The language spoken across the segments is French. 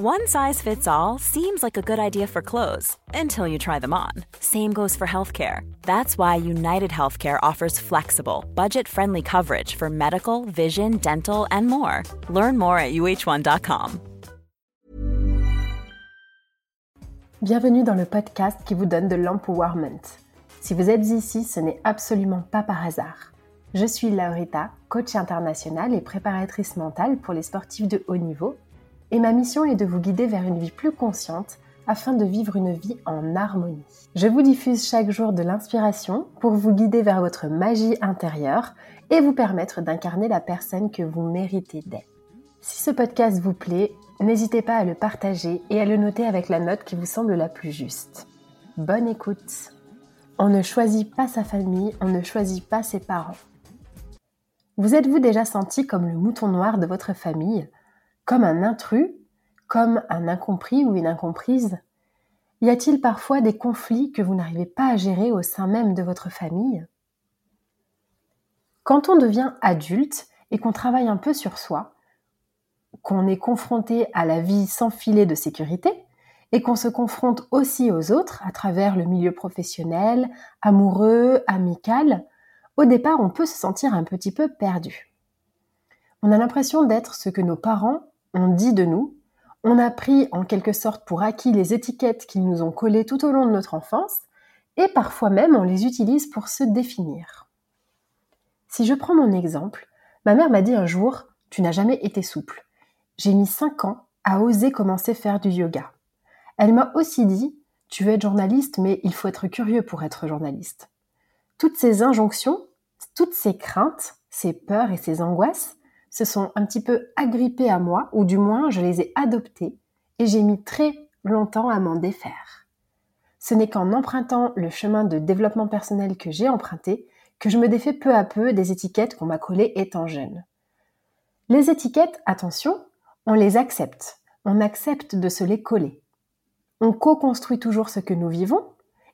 One size fits all seems like a good idea for clothes until you try them on. Same goes for healthcare. That's why United Healthcare offers flexible, budget friendly coverage for medical, vision, dental, and more. Learn more at uh1.com. Bienvenue dans le podcast qui vous donne de l'empowerment. Si vous êtes ici, ce n'est absolument pas par hasard. Je suis Laurita, coach internationale et préparatrice mentale pour les sportifs de haut niveau, et ma mission est de vous guider vers une vie plus consciente afin de vivre une vie en harmonie. Je vous diffuse chaque jour de l'inspiration pour vous guider vers votre magie intérieure et vous permettre d'incarner la personne que vous méritez d'être. Si ce podcast vous plaît, n'hésitez pas à le partager et à le noter avec la note qui vous semble la plus juste. Bonne écoute. On ne choisit pas sa famille, on ne choisit pas ses parents. Vous êtes-vous déjà senti comme le mouton noir de votre famille, comme un intrus, comme un incompris ou une incomprise? Y a-t-il parfois des conflits que vous n'arrivez pas à gérer au sein même de votre famille? Quand on devient adulte et qu'on travaille un peu sur soi, qu'on est confronté à la vie sans filet de sécurité et qu'on se confronte aussi aux autres à travers le milieu professionnel, amoureux, amical, au départ on peut se sentir un petit peu perdu. On a l'impression d'être ce que nos parents dit de nous, on a pris en quelque sorte pour acquis les étiquettes qu'ils nous ont collées tout au long de notre enfance, et parfois même on les utilise pour se définir. Si je prends mon exemple, ma mère m'a dit un jour, tu n'as jamais été souple j'ai mis 5 ans à oser commencer faire du yoga. Elle m'a aussi dit, tu veux être journaliste, mais il faut être curieux pour être journaliste. Toutes ces injonctions, toutes ces craintes, ces peurs et ces angoisses se sont un petit peu agrippées à moi, ou du moins je les ai adoptées, et j'ai mis très longtemps à m'en défaire. Ce n'est qu'en empruntant le chemin de développement personnel que j'ai emprunté que je me défais peu à peu des étiquettes qu'on m'a collées étant jeune. Les étiquettes, attention, on les accepte, on accepte de se les coller. On co-construit toujours ce que nous vivons,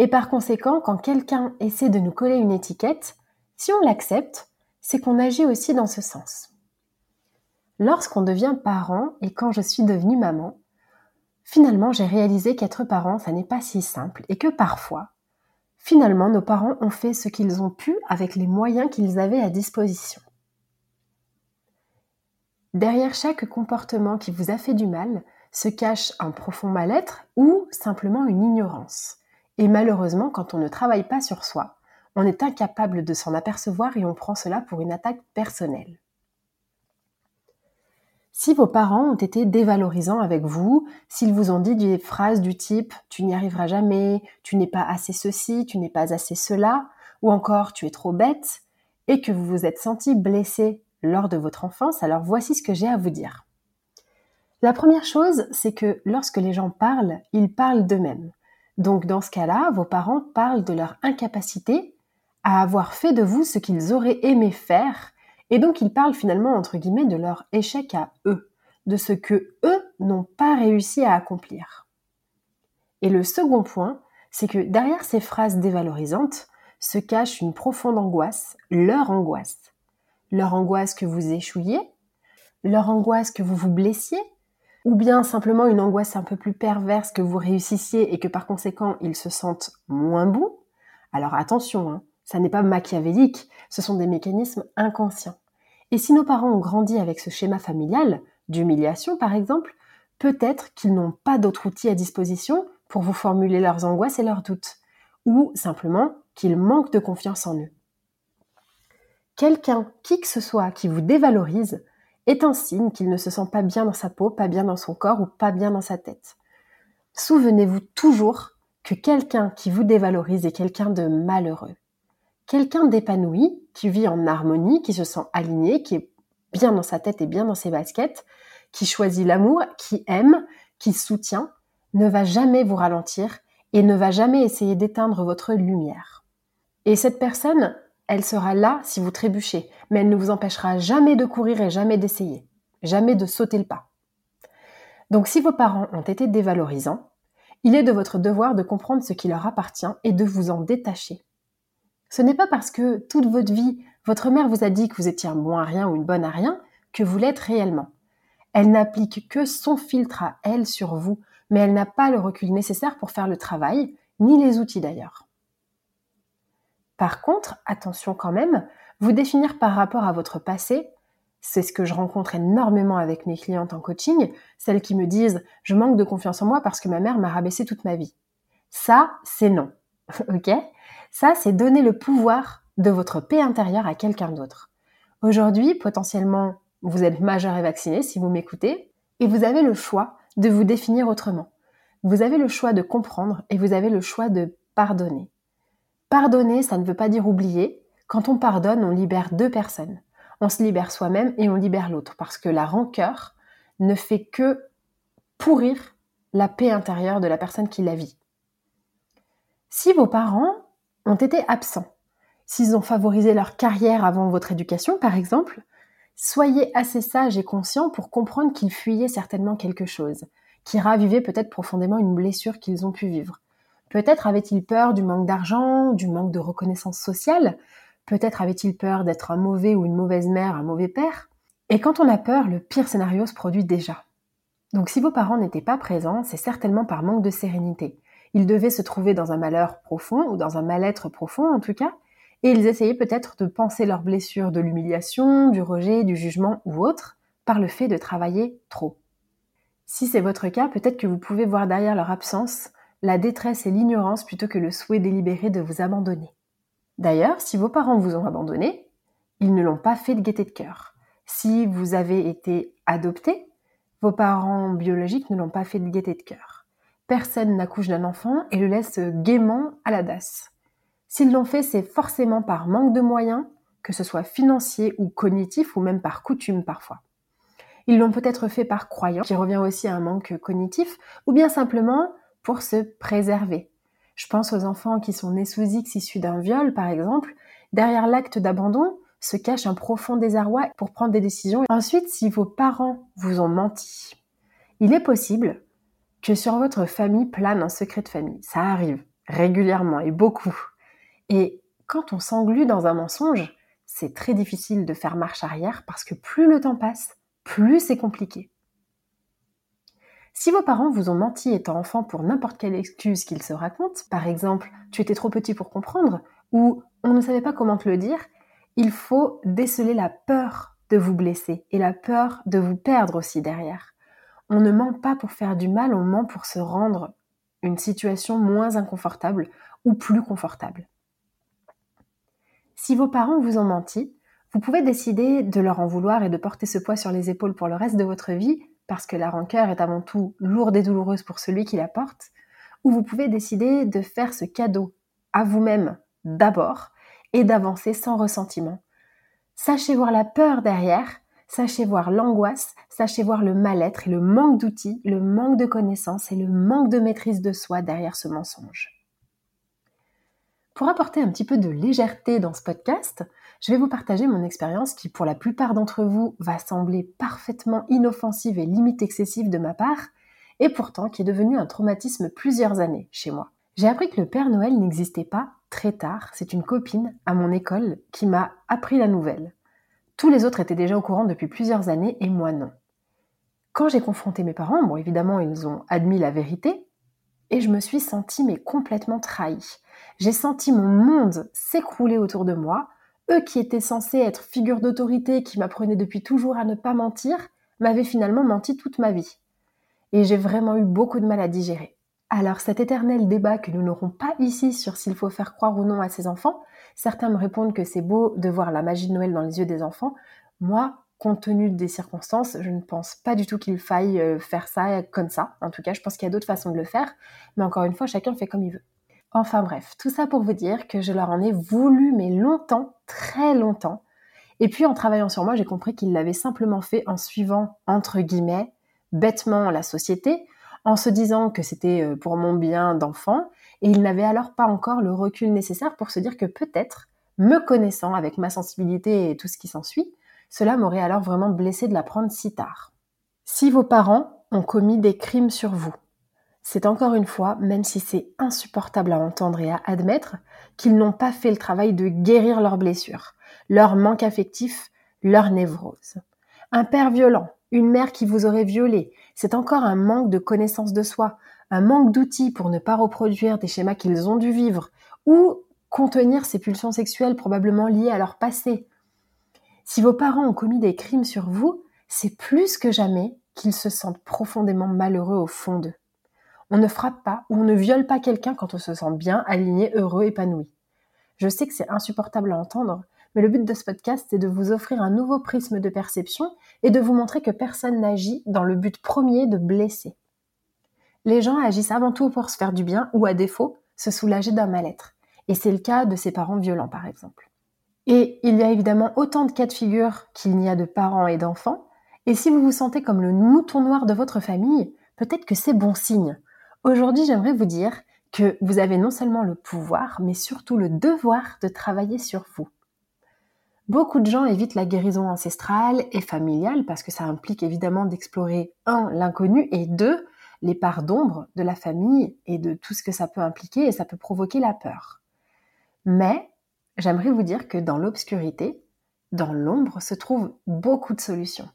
et par conséquent, quand quelqu'un essaie de nous coller une étiquette, si on l'accepte, c'est qu'on agit aussi dans ce sens. Lorsqu'on devient parent et quand je suis devenue maman, finalement j'ai réalisé qu'être parent, ça n'est pas si simple et que parfois, finalement, nos parents ont fait ce qu'ils ont pu avec les moyens qu'ils avaient à disposition. Derrière chaque comportement qui vous a fait du mal se cache un profond mal-être ou simplement une ignorance. Et malheureusement, quand on ne travaille pas sur soi, on est incapable de s'en apercevoir et on prend cela pour une attaque personnelle. Si vos parents ont été dévalorisants avec vous, s'ils vous ont dit des phrases du type tu n'y arriveras jamais, tu n'es pas assez ceci, tu n'es pas assez cela, ou encore tu es trop bête, et que vous vous êtes senti blessé lors de votre enfance, alors voici ce que j'ai à vous dire. La première chose, c'est que lorsque les gens parlent, ils parlent d'eux-mêmes. Donc dans ce cas-là, vos parents parlent de leur incapacité à avoir fait de vous ce qu'ils auraient aimé faire, et donc ils parlent finalement entre guillemets de leur échec à eux, de ce que eux n'ont pas réussi à accomplir. Et le second point, c'est que derrière ces phrases dévalorisantes se cache une profonde angoisse, leur angoisse leur angoisse que vous échouiez, leur angoisse que vous vous blessiez, ou bien simplement une angoisse un peu plus perverse que vous réussissiez et que par conséquent ils se sentent moins bons. Alors attention, hein, ça n'est pas machiavélique, ce sont des mécanismes inconscients. Et si nos parents ont grandi avec ce schéma familial, d'humiliation par exemple, Peut-être qu'ils n'ont pas d'autres outils à disposition pour vous formuler leurs angoisses et leurs doutes, ou simplement qu'ils manquent de confiance en eux. Quelqu'un, qui que ce soit, qui vous dévalorise, est un signe qu'il ne se sent pas bien dans sa peau, pas bien dans son corps ou pas bien dans sa tête. Souvenez-vous toujours que quelqu'un qui vous dévalorise est quelqu'un de malheureux. Quelqu'un d'épanoui, qui vit en harmonie, qui se sent aligné, qui est bien dans sa tête et bien dans ses baskets, qui choisit l'amour, qui aime, qui soutient, ne va jamais vous ralentir et ne va jamais essayer d'éteindre votre lumière. Et cette personne, elle sera là si vous trébuchez, mais elle ne vous empêchera jamais de courir et jamais d'essayer, jamais de sauter le pas. Donc si vos parents ont été dévalorisants, il est de votre devoir de comprendre ce qui leur appartient et de vous en détacher. Ce n'est pas parce que toute votre vie, votre mère vous a dit que vous étiez un bon à rien ou une bonne à rien que vous l'êtes réellement. Elle n'applique que son filtre à elle sur vous, mais elle n'a pas le recul nécessaire pour faire le travail, ni les outils d'ailleurs. Par contre, attention quand même, vous définir par rapport à votre passé, c'est ce que je rencontre énormément avec mes clientes en coaching, celles qui me disent je manque de confiance en moi parce que ma mère m'a rabaissé toute ma vie. Ça, c'est non. ok? Ça, c'est donner le pouvoir de votre paix intérieure à quelqu'un d'autre. Aujourd'hui, potentiellement, vous êtes majeur et vacciné si vous m'écoutez, et vous avez le choix de vous définir autrement. Vous avez le choix de comprendre et vous avez le choix de pardonner. Pardonner, ça ne veut pas dire oublier. Quand on pardonne, on libère deux personnes. On se libère soi-même et on libère l'autre parce que la rancœur ne fait que pourrir la paix intérieure de la personne qui la vit. Si vos parents ont été absents, s'ils ont favorisé leur carrière avant votre éducation par exemple, soyez assez sage et conscient pour comprendre qu'ils fuyaient certainement quelque chose, qui ravivait peut-être profondément une blessure qu'ils ont pu vivre. Peut-être avait-il peur du manque d'argent, du manque de reconnaissance sociale, peut-être avait-il peur d'être un mauvais ou une mauvaise mère, un mauvais père. Et quand on a peur, le pire scénario se produit déjà. Donc si vos parents n'étaient pas présents, c'est certainement par manque de sérénité. Ils devaient se trouver dans un malheur profond, ou dans un mal-être profond en tout cas, et ils essayaient peut-être de penser leurs blessures de l'humiliation, du rejet, du jugement ou autre, par le fait de travailler trop. Si c'est votre cas, peut-être que vous pouvez voir derrière leur absence la détresse et l'ignorance plutôt que le souhait délibéré de vous abandonner. D'ailleurs, si vos parents vous ont abandonné, ils ne l'ont pas fait de gaieté de cœur. Si vous avez été adopté, vos parents biologiques ne l'ont pas fait de gaieté de cœur. Personne n'accouche d'un enfant et le laisse gaiement à la DAS. S'ils l'ont fait, c'est forcément par manque de moyens, que ce soit financier ou cognitif ou même par coutume parfois. Ils l'ont peut-être fait par croyance, qui revient aussi à un manque cognitif, ou bien simplement pour se préserver. Je pense aux enfants qui sont nés sous X issus d'un viol, par exemple. Derrière l'acte d'abandon se cache un profond désarroi pour prendre des décisions. Ensuite, si vos parents vous ont menti, il est possible que sur votre famille plane un secret de famille. Ça arrive régulièrement et beaucoup. Et quand on s'englue dans un mensonge, c'est très difficile de faire marche arrière parce que plus le temps passe, plus c'est compliqué. Si vos parents vous ont menti étant enfant pour n'importe quelle excuse qu'ils se racontent, par exemple tu étais trop petit pour comprendre, ou on ne savait pas comment te le dire, il faut déceler la peur de vous blesser et la peur de vous perdre aussi derrière. On ne ment pas pour faire du mal, on ment pour se rendre une situation moins inconfortable ou plus confortable. Si vos parents vous ont menti, vous pouvez décider de leur en vouloir et de porter ce poids sur les épaules pour le reste de votre vie parce que la rancœur est avant tout lourde et douloureuse pour celui qui la porte, ou vous pouvez décider de faire ce cadeau à vous-même d'abord et d'avancer sans ressentiment. Sachez voir la peur derrière, sachez voir l'angoisse, sachez voir le mal-être et le manque d'outils, le manque de connaissances et le manque de maîtrise de soi derrière ce mensonge. Pour apporter un petit peu de légèreté dans ce podcast, je vais vous partager mon expérience qui, pour la plupart d'entre vous, va sembler parfaitement inoffensive et limite excessive de ma part, et pourtant qui est devenue un traumatisme plusieurs années chez moi. J'ai appris que le Père Noël n'existait pas très tard. C'est une copine à mon école qui m'a appris la nouvelle. Tous les autres étaient déjà au courant depuis plusieurs années et moi non. Quand j'ai confronté mes parents, bon évidemment ils ont admis la vérité, et je me suis sentie mais complètement trahie. J'ai senti mon monde s'écrouler autour de moi, eux qui étaient censés être figures d'autorité, qui m'apprenaient depuis toujours à ne pas mentir, m'avaient finalement menti toute ma vie. Et j'ai vraiment eu beaucoup de mal à digérer. Alors cet éternel débat que nous n'aurons pas ici sur s'il faut faire croire ou non à ses enfants, certains me répondent que c'est beau de voir la magie de Noël dans les yeux des enfants. Moi, compte tenu des circonstances, je ne pense pas du tout qu'il faille euh, faire ça comme ça. En tout cas, je pense qu'il y a d'autres façons de le faire. Mais encore une fois, chacun fait comme il veut. Enfin bref, tout ça pour vous dire que je leur en ai voulu, mais longtemps, très longtemps. Et puis en travaillant sur moi, j'ai compris qu'ils l'avaient simplement fait en suivant, entre guillemets, bêtement la société, en se disant que c'était euh, pour mon bien d'enfant, et il n'avait alors pas encore le recul nécessaire pour se dire que peut-être, me connaissant avec ma sensibilité et tout ce qui s'ensuit, cela m'aurait alors vraiment blessé de l'apprendre si tard. Si vos parents ont commis des crimes sur vous, c'est encore une fois, même si c'est insupportable à entendre et à admettre, qu'ils n'ont pas fait le travail de guérir leurs blessures, leur manque affectif, leur névrose. Un père violent, une mère qui vous aurait violé, c'est encore un manque de connaissance de soi, un manque d'outils pour ne pas reproduire des schémas qu'ils ont dû vivre, ou contenir ces pulsions sexuelles probablement liées à leur passé. Si vos parents ont commis des crimes sur vous, c'est plus que jamais qu'ils se sentent profondément malheureux au fond d'eux. On ne frappe pas ou on ne viole pas quelqu'un quand on se sent bien, aligné, heureux, épanoui. Je sais que c'est insupportable à entendre, mais le but de ce podcast, c'est de vous offrir un nouveau prisme de perception et de vous montrer que personne n'agit dans le but premier de blesser. Les gens agissent avant tout pour se faire du bien ou à défaut, se soulager d'un mal-être. Et c'est le cas de ces parents violents, par exemple. Et il y a évidemment autant de cas de figure qu'il n'y a de parents et d'enfants. Et si vous vous sentez comme le mouton noir de votre famille, peut-être que c'est bon signe. Aujourd'hui, j'aimerais vous dire que vous avez non seulement le pouvoir, mais surtout le devoir de travailler sur vous. Beaucoup de gens évitent la guérison ancestrale et familiale parce que ça implique évidemment d'explorer, un, l'inconnu et deux, les parts d'ombre de la famille et de tout ce que ça peut impliquer et ça peut provoquer la peur. Mais j'aimerais vous dire que dans l'obscurité, dans l'ombre, se trouvent beaucoup de solutions.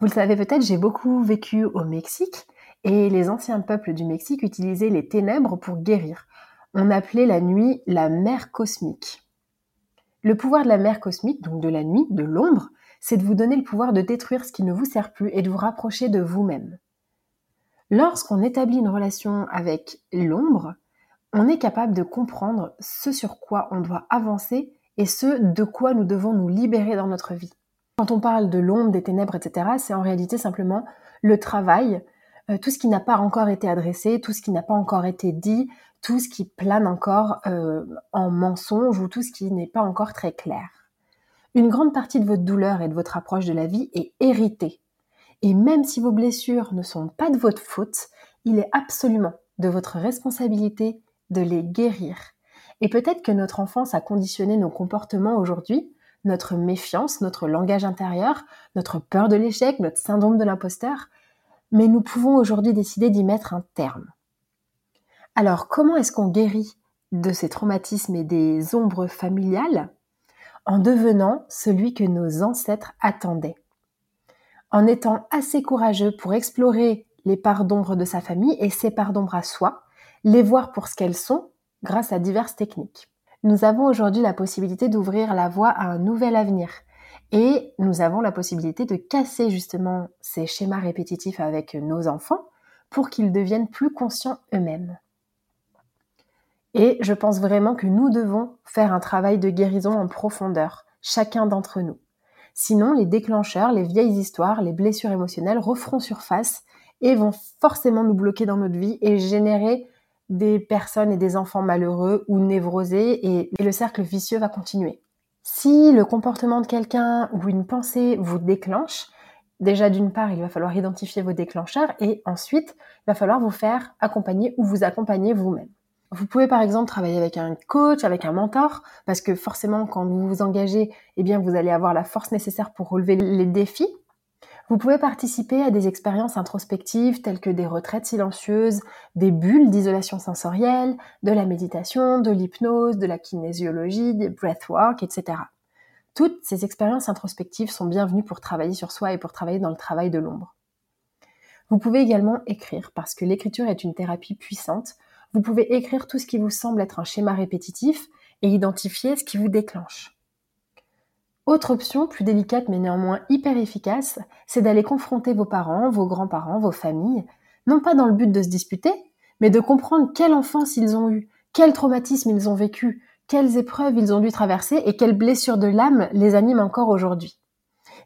Vous le savez peut-être, j'ai beaucoup vécu au Mexique et les anciens peuples du Mexique utilisaient les ténèbres pour guérir. On appelait la nuit la mer cosmique. Le pouvoir de la mer cosmique, donc de la nuit, de l'ombre, c'est de vous donner le pouvoir de détruire ce qui ne vous sert plus et de vous rapprocher de vous-même. Lorsqu'on établit une relation avec l'ombre, on est capable de comprendre ce sur quoi on doit avancer et ce de quoi nous devons nous libérer dans notre vie. Quand on parle de l'ombre, des ténèbres, etc., c'est en réalité simplement le travail, euh, tout ce qui n'a pas encore été adressé, tout ce qui n'a pas encore été dit, tout ce qui plane encore euh, en mensonge ou tout ce qui n'est pas encore très clair. Une grande partie de votre douleur et de votre approche de la vie est héritée. Et même si vos blessures ne sont pas de votre faute, il est absolument de votre responsabilité de les guérir. Et peut-être que notre enfance a conditionné nos comportements aujourd'hui, notre méfiance, notre langage intérieur, notre peur de l'échec, notre syndrome de l'imposteur, mais nous pouvons aujourd'hui décider d'y mettre un terme. Alors, comment est-ce qu'on guérit de ces traumatismes et des ombres familiales En devenant celui que nos ancêtres attendaient? En étant assez courageux pour explorer les parts d'ombre de sa famille et ses parts d'ombre à soi, les voir pour ce qu'elles sont grâce à diverses techniques. Nous avons aujourd'hui la possibilité d'ouvrir la voie à un nouvel avenir. Et nous avons la possibilité de casser justement ces schémas répétitifs avec nos enfants pour qu'ils deviennent plus conscients eux-mêmes. Et je pense vraiment que nous devons faire un travail de guérison en profondeur, chacun d'entre nous. Sinon, les déclencheurs, les vieilles histoires, les blessures émotionnelles referont surface et vont forcément nous bloquer dans notre vie et générer des personnes et des enfants malheureux ou névrosés et, le cercle vicieux va continuer. Si le comportement de quelqu'un ou une pensée vous déclenche, déjà d'une part, il va falloir identifier vos déclencheurs et ensuite, il va falloir vous faire accompagner ou vous accompagner vous-même. Vous pouvez par exemple travailler avec un coach, avec un mentor, parce que forcément quand vous vous engagez, eh bien vous allez avoir la force nécessaire pour relever les défis. Vous pouvez participer à des expériences introspectives telles que des retraites silencieuses, des bulles d'isolation sensorielle, de la méditation, de l'hypnose, de la kinésiologie, des breathwork, etc. Toutes ces expériences introspectives sont bienvenues pour travailler sur soi et pour travailler dans le travail de l'ombre. Vous pouvez également écrire parce que l'écriture est une thérapie puissante vous pouvez écrire tout ce qui vous semble être un schéma répétitif et identifier ce qui vous déclenche. Autre option, plus délicate mais néanmoins hyper efficace, c'est d'aller confronter vos parents, vos grands-parents, vos familles, non pas dans le but de se disputer, mais de comprendre quelle enfance ils ont eu, quel traumatisme ils ont vécu, quelles épreuves ils ont dû traverser et quelles blessures de l'âme les animent encore aujourd'hui.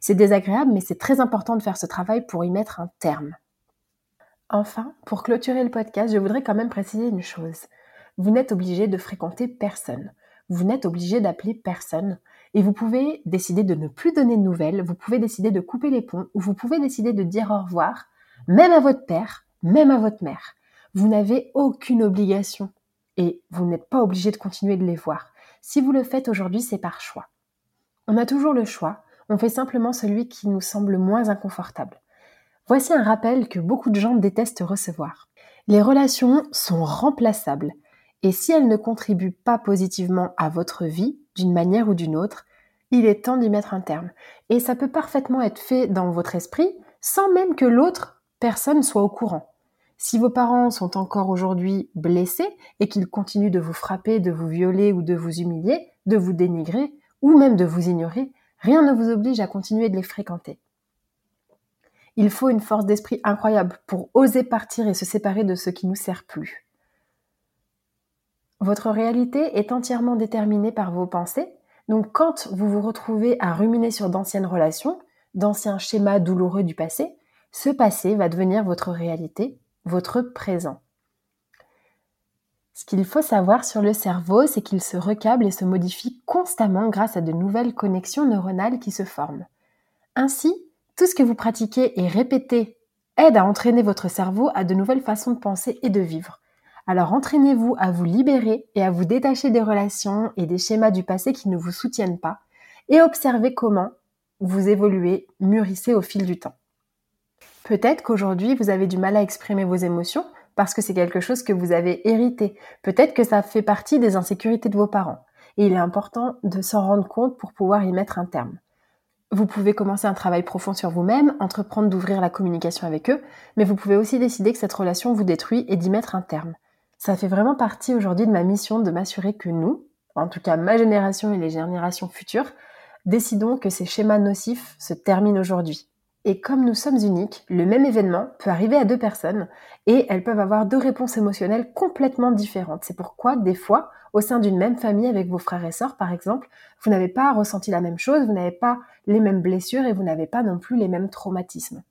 C'est désagréable, mais c'est très important de faire ce travail pour y mettre un terme. Enfin, pour clôturer le podcast, je voudrais quand même préciser une chose. Vous n'êtes obligé de fréquenter personne. Vous n'êtes obligé d'appeler personne. Et vous pouvez décider de ne plus donner de nouvelles, vous pouvez décider de couper les ponts, ou vous pouvez décider de dire au revoir, même à votre père, même à votre mère. Vous n'avez aucune obligation et vous n'êtes pas obligé de continuer de les voir. Si vous le faites aujourd'hui, c'est par choix. On a toujours le choix, on fait simplement celui qui nous semble moins inconfortable. Voici un rappel que beaucoup de gens détestent recevoir. Les relations sont remplaçables et si elles ne contribuent pas positivement à votre vie, d'une manière ou d'une autre, il est temps d'y mettre un terme. Et ça peut parfaitement être fait dans votre esprit sans même que l'autre personne soit au courant. Si vos parents sont encore aujourd'hui blessés et qu'ils continuent de vous frapper, de vous violer ou de vous humilier, de vous dénigrer ou même de vous ignorer, rien ne vous oblige à continuer de les fréquenter. Il faut une force d'esprit incroyable pour oser partir et se séparer de ce qui nous sert plus. Votre réalité est entièrement déterminée par vos pensées, donc quand vous vous retrouvez à ruminer sur d'anciennes relations, d'anciens schémas douloureux du passé, ce passé va devenir votre réalité votre présent. Ce qu'il faut savoir sur le cerveau, c'est qu'il se recable et se modifie constamment grâce à de nouvelles connexions neuronales qui se forment. Ainsi, tout ce que vous pratiquez et répétez aide à entraîner votre cerveau à de nouvelles façons de penser et de vivre. Alors entraînez-vous à vous libérer et à vous détacher des relations et des schémas du passé qui ne vous soutiennent pas et observez comment vous évoluez, mûrissez au fil du temps. Peut-être qu'aujourd'hui, vous avez du mal à exprimer vos émotions parce que c'est quelque chose que vous avez hérité. Peut-être que ça fait partie des insécurités de vos parents. Et il est important de s'en rendre compte pour pouvoir y mettre un terme. Vous pouvez commencer un travail profond sur vous-même, entreprendre d'ouvrir la communication avec eux, mais vous pouvez aussi décider que cette relation vous détruit et d'y mettre un terme. Ça fait vraiment partie aujourd'hui de ma mission de m'assurer que nous, en tout cas ma génération et les générations futures, décidons que ces schémas nocifs se terminent aujourd'hui. Et comme nous sommes uniques, le même événement peut arriver à deux personnes et elles peuvent avoir deux réponses émotionnelles complètement différentes. C'est pourquoi, des fois, au sein d'une même famille avec vos frères et sœurs, par exemple, vous n'avez pas ressenti la même chose, vous n'avez pas les mêmes blessures et vous n'avez pas non plus les mêmes traumatismes.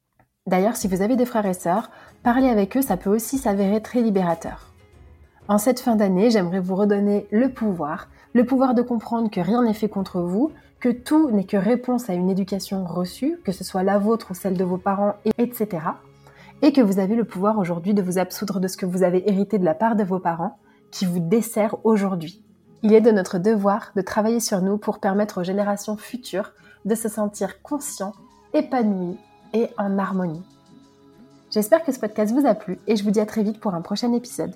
D'ailleurs, si vous avez des frères et sœurs, parler avec eux, ça peut aussi s'avérer très libérateur. En cette fin d'année, j'aimerais vous redonner le pouvoir, le pouvoir de comprendre que rien n'est fait contre vous, que tout n'est que réponse à une éducation reçue, que ce soit la vôtre ou celle de vos parents, etc. Et que vous avez le pouvoir aujourd'hui de vous absoudre de ce que vous avez hérité de la part de vos parents, qui vous dessert aujourd'hui. Il est de notre devoir de travailler sur nous pour permettre aux générations futures de se sentir conscients, épanouis et en harmonie. J'espère que ce podcast vous a plu et je vous dis à très vite pour un prochain épisode.